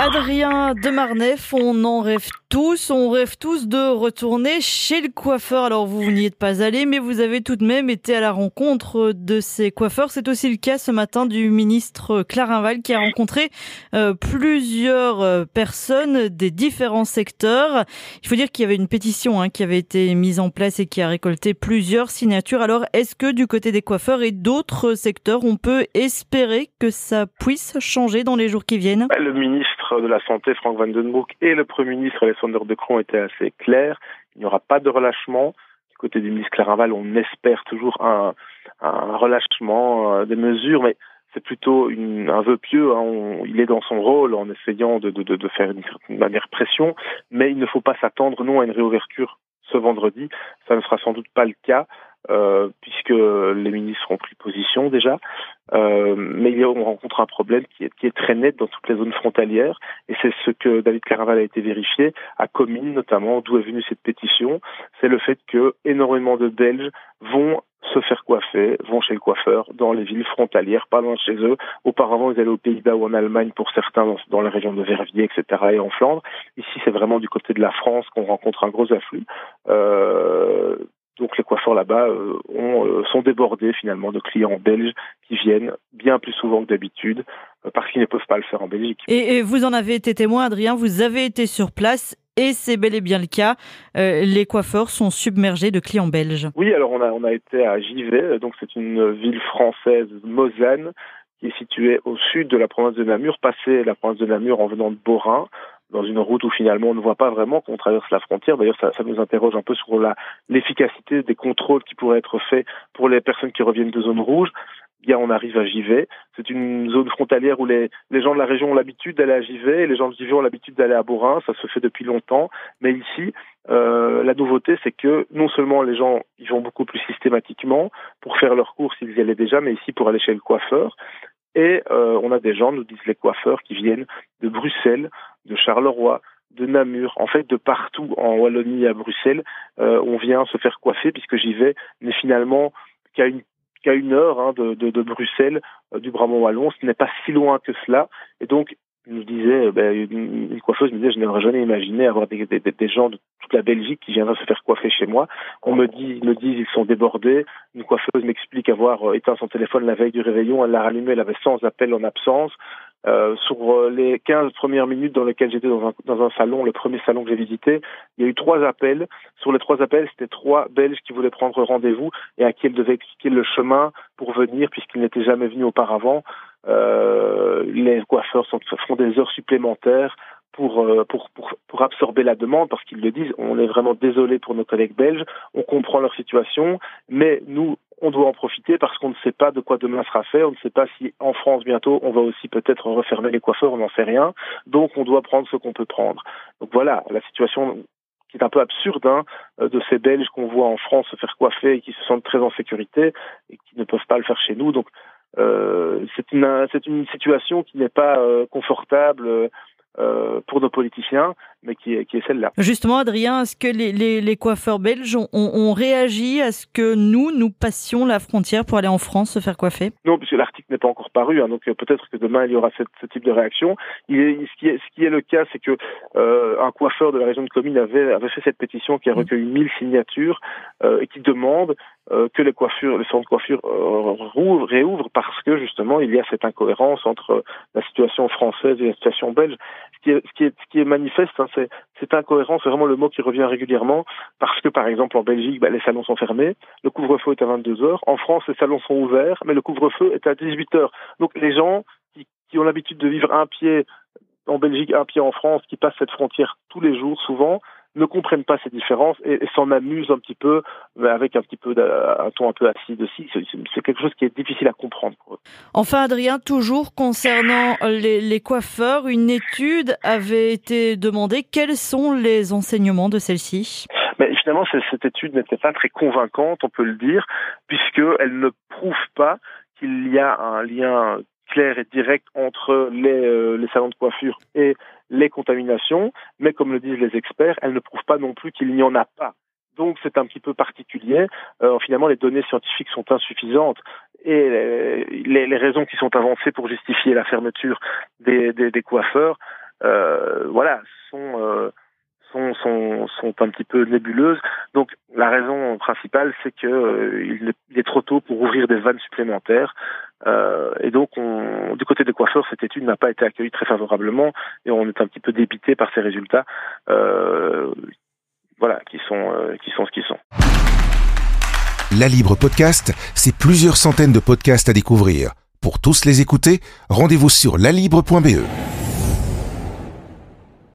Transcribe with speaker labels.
Speaker 1: Adrien Demarnef, on en rêve tous, on rêve tous de retourner chez le coiffeur. Alors vous, n'y êtes pas allé, mais vous avez tout de même été à la rencontre de ces coiffeurs. C'est aussi le cas ce matin du ministre Clarinval qui a rencontré euh, plusieurs euh, personnes des différents secteurs. Il faut dire qu'il y avait une pétition hein, qui avait été mise en place et qui a récolté plusieurs signatures. Alors est-ce que du côté des coiffeurs et d'autres secteurs, on peut espérer que ça puisse changer dans les jours qui viennent?
Speaker 2: Bah, de la Santé, Frank Van Den Broek, et le Premier ministre, Alexander De Croo, étaient assez clairs. Il n'y aura pas de relâchement. Du côté du ministre Clarinval, on espère toujours un, relâchement euh, des mesures, mais c'est plutôt un vœu pieux. Hein. il est dans son rôle en essayant de faire une certaine manière pression, mais il ne faut pas s'attendre non à une réouverture ce vendredi. Ça ne sera sans doute pas le cas. Euh, puisque les ministres ont pris position déjà. Euh, mais on rencontre un problème qui est, qui est, très net dans toutes les zones frontalières, et c'est ce que David Caraval a été vérifié à Comines notamment, d'où est venue cette pétition. C'est le fait que énormément de Belges vont se faire coiffer, vont chez le coiffeur dans les villes frontalières, pas loin de chez eux. Auparavant, ils allaient aux Pays-Bas ou en Allemagne pour certains dans, les régions de Verviers, etc. et en Flandre. Ici, c'est vraiment du côté de la France qu'on rencontre un gros afflux. Euh, donc les coiffeurs là-bas euh, euh, sont débordés finalement de clients belges qui viennent bien plus souvent que d'habitude euh, parce qu'ils ne peuvent pas le faire en Belgique.
Speaker 1: Et, vous en avez été témoin, Adrien, vous avez été sur place. Et c'est bel et bien le cas. les coiffeurs sont submergés de clients belges.
Speaker 2: Oui, alors on a, on a été à Givet, donc c'est une ville française, Mosane, qui est située au sud de la province de Namur, passé la province de Namur en venant de Borin dans une route où finalement on ne voit pas vraiment qu'on traverse la frontière. D'ailleurs, ça, ça, nous interroge un peu sur l'efficacité des contrôles qui pourraient être faits pour les personnes qui reviennent de zone rouge. Bien, on arrive à Givet. C'est une zone frontalière où les, les gens de la région ont l'habitude d'aller à Givet et les gens de Givet ont l'habitude d'aller à Borin. Ça se fait depuis longtemps. Mais ici, euh, la nouveauté, c'est que non seulement les gens y vont beaucoup plus systématiquement pour faire leurs courses, ils y allaient déjà, mais ici pour aller chez le coiffeur. Et euh, on a des gens, nous disent les coiffeurs, qui viennent de Bruxelles, de Charleroi, de Namur, en fait de partout en Wallonie à Bruxelles, euh, on vient se faire coiffer puisque j'y vais, mais finalement qu'à une qu'à une heure hein, de, de, Bruxelles, euh, du Brabant wallon, ce n'est pas si loin que cela, et donc nous disait, ben, une, coiffeuse me disait, je n'aurais jamais imaginé avoir des, gens de toute la Belgique qui viendraient se faire coiffer chez moi. On me dit, ils me disent, ils sont débordés. Une coiffeuse m'explique avoir éteint son téléphone la veille du réveillon, elle l'a rallumé, elle avait 100 appels en absence. Euh, sur euh, les 15 premières minutes dans lesquelles j'étais dans un, dans un salon, le premier salon que j'ai visité, il y a eu trois appels. Sur les trois appels, c'était trois Belges qui voulaient prendre rendez-vous et à qui elle devait expliquer le chemin pour venir puisqu'ils n'étaient jamais venus auparavant. Euh, les coiffeurs sont, font des heures supplémentaires pour, euh, pour, pour, pour absorber la demande parce qu'ils le disent, on est vraiment désolé pour nos collègues belges, on comprend leur situation, mais nous, on doit en profiter parce qu'on ne sait pas de quoi demain sera fait. On ne sait pas si en France bientôt on va aussi peut-être refermer les coiffeurs, on n'en sait rien. Donc on doit prendre ce qu'on peut prendre. Donc voilà, la situation qui est un peu absurde hein, de ces Belges qu'on voit en France se faire coiffer et qui se sentent très en sécurité et qui ne peuvent pas le faire chez nous. Donc euh, c'est une, une situation qui n'est pas euh, confortable euh, pour nos politiciens, mais qui est, qui est celle-là.
Speaker 1: Justement, Adrien, est-ce que les, les, les, coiffeurs belges ont, ont, réagi à ce que nous, nous passions la frontière pour aller en France se faire coiffer?
Speaker 2: Non, puisque l'article n'est pas encore paru, hein, donc euh, peut-être que demain il y aura cette, ce type de réaction. Il est, ce, qui est, ce qui est le cas, c'est que euh, un coiffeur de la région de Comines avait, avait fait cette pétition qui a mmh. recueilli 1000 signatures euh, et qui demande euh, que les coiffures, les centres de coiffure euh, réouvrent parce que justement il y a cette incohérence entre la situation française et la situation belge. Ce qui est, ce qui est, ce qui est manifeste, hein, c'est cette incohérence, c'est vraiment le mot qui revient régulièrement, parce que par exemple en Belgique, bah, les salons sont fermés, le couvre-feu est à 22 heures. En France, les salons sont ouverts, mais le couvre-feu est à 18 heures. Donc les gens qui, qui ont l'habitude de vivre un pied en Belgique, un pied en France, qui passent cette frontière tous les jours, souvent, ne comprennent pas ces différences et, s'en amusent un petit peu avec un petit peu un ton un peu acide aussi. C'est quelque chose qui est difficile à comprendre.
Speaker 1: Enfin, Adrien, toujours concernant les, les coiffeurs, une étude avait été demandée. Quels sont les enseignements de celle-ci?
Speaker 2: Mais finalement, cette étude n'était pas très convaincante, on peut le dire, puisqu'elle ne prouve pas qu'il y a un lien clair et direct entre les, euh, les salons de coiffure et les contaminations, mais comme le disent les experts, elles ne prouvent pas non plus qu'il n'y en a pas Donc c'est un petit peu particulier. Euh, finalement, les données scientifiques sont insuffisantes et les, les, raisons qui sont avancées pour justifier la fermeture des, des, des coiffeurs, euh, voilà, sont, euh, sont, sont, sont un petit peu nébuleuses. Donc la raison principale, c'est que euh, il est trop tôt pour ouvrir des vannes supplémentaires. Euh, et donc, on, du côté des coiffeurs, cette étude n'a pas été accueillie très favorablement et on est un petit peu débité par ces résultats. Euh, voilà, qui sont, euh, qui sont ce qu'ils sont.
Speaker 3: La Libre Podcast, c'est plusieurs centaines de podcasts à découvrir. Pour tous les écouter, rendez-vous sur lalibre.be.